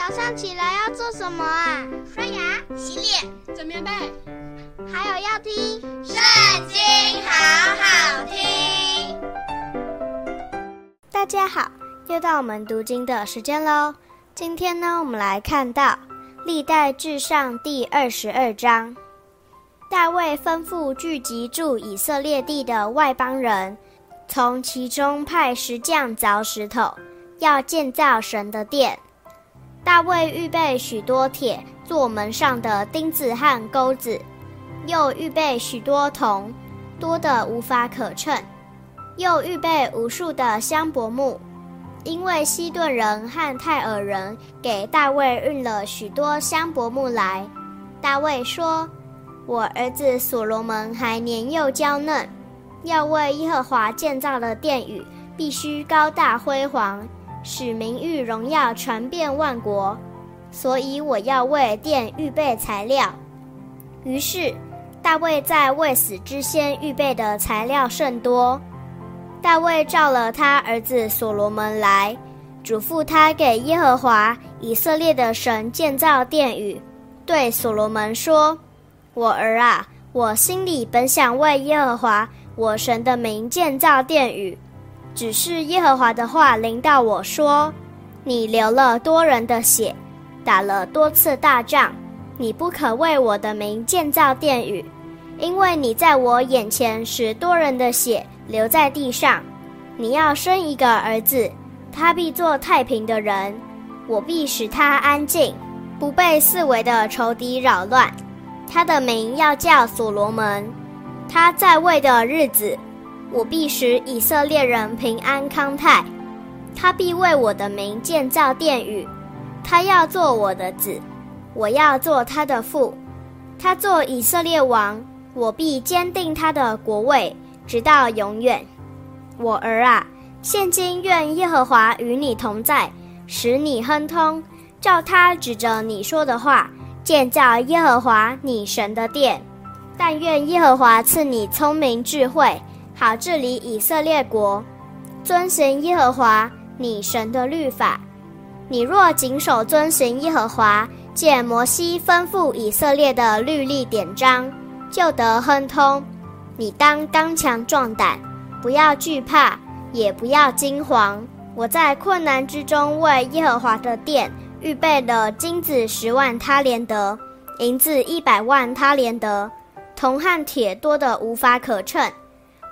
早上起来要做什么啊？刷牙、洗脸、整棉被，还有要听《圣经》，好好听。大家好，又到我们读经的时间喽。今天呢，我们来看到《历代志上》第二十二章。大卫吩咐聚集住以色列地的外邦人，从其中派石匠凿石头，要建造神的殿。大卫预备许多铁做门上的钉子和钩子，又预备许多铜，多得无法可称，又预备无数的香柏木。因为西顿人和泰尔人给大卫运了许多香柏木来，大卫说：“我儿子所罗门还年幼娇嫩，要为耶和华建造的殿宇必须高大辉煌，使名誉荣耀传遍万国。所以我要为殿预备材料。”于是大卫在未死之先预备的材料甚多。大卫召了他儿子所罗门来，嘱咐他给耶和华以色列的神建造殿宇，对所罗门说：“我儿啊，我心里本想为耶和华我神的名建造殿宇，只是耶和华的话临到我说：你流了多人的血，打了多次大仗，你不可为我的名建造殿宇，因为你在我眼前使多人的血。”留在地上，你要生一个儿子，他必做太平的人，我必使他安静，不被四围的仇敌扰乱。他的名要叫所罗门。他在位的日子，我必使以色列人平安康泰。他必为我的名建造殿宇，他要做我的子，我要做他的父。他做以色列王，我必坚定他的国位。直到永远，我儿啊，现今愿耶和华与你同在，使你亨通，照他指着你说的话，建造耶和华你神的殿。但愿耶和华赐你聪明智慧，好治理以色列国，遵行耶和华你神的律法。你若谨守遵行耶和华借摩西吩咐以色列的律例典章，就得亨通。你当刚强壮胆，不要惧怕，也不要惊惶。我在困难之中为耶和华的殿预备了金子十万他连得，银子一百万他连得，铜和铁多得无法可称。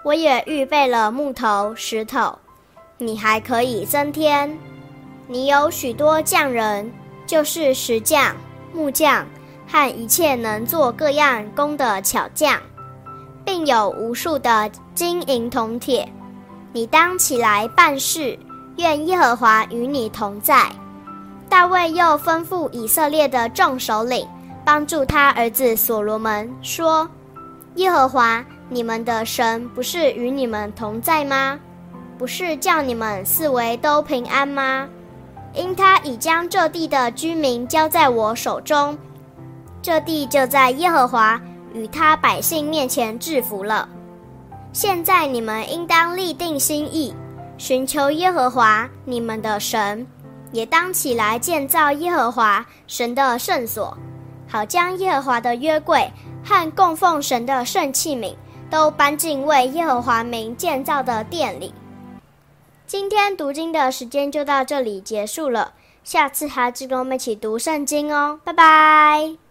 我也预备了木头、石头，你还可以增添。你有许多匠人，就是石匠、木匠和一切能做各样工的巧匠。并有无数的金银铜铁，你当起来办事，愿耶和华与你同在。大卫又吩咐以色列的众首领，帮助他儿子所罗门，说：“耶和华你们的神不是与你们同在吗？不是叫你们四围都平安吗？因他已将这地的居民交在我手中，这地就在耶和华。”与他百姓面前制服了。现在你们应当立定心意，寻求耶和华你们的神，也当起来建造耶和华神的圣所，好将耶和华的约柜和供奉神的圣器皿都搬进为耶和华名建造的殿里。今天读经的时间就到这里结束了，下次还要跟我们一起读圣经哦，拜拜。